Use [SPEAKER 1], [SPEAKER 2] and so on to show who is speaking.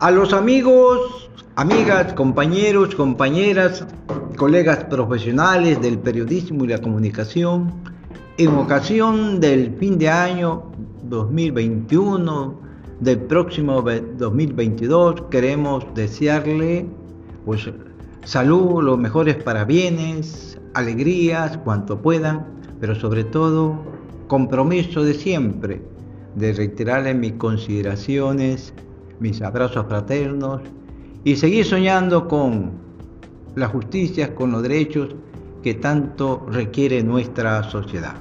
[SPEAKER 1] A los amigos, amigas, compañeros, compañeras, colegas profesionales del periodismo y la comunicación, en ocasión del fin de año 2021, del próximo 2022, queremos desearle pues salud, los mejores parabienes, alegrías, cuanto puedan, pero sobre todo compromiso de siempre de reiterarle mis consideraciones, mis abrazos fraternos y seguir soñando con la justicia, con los derechos que tanto requiere nuestra sociedad.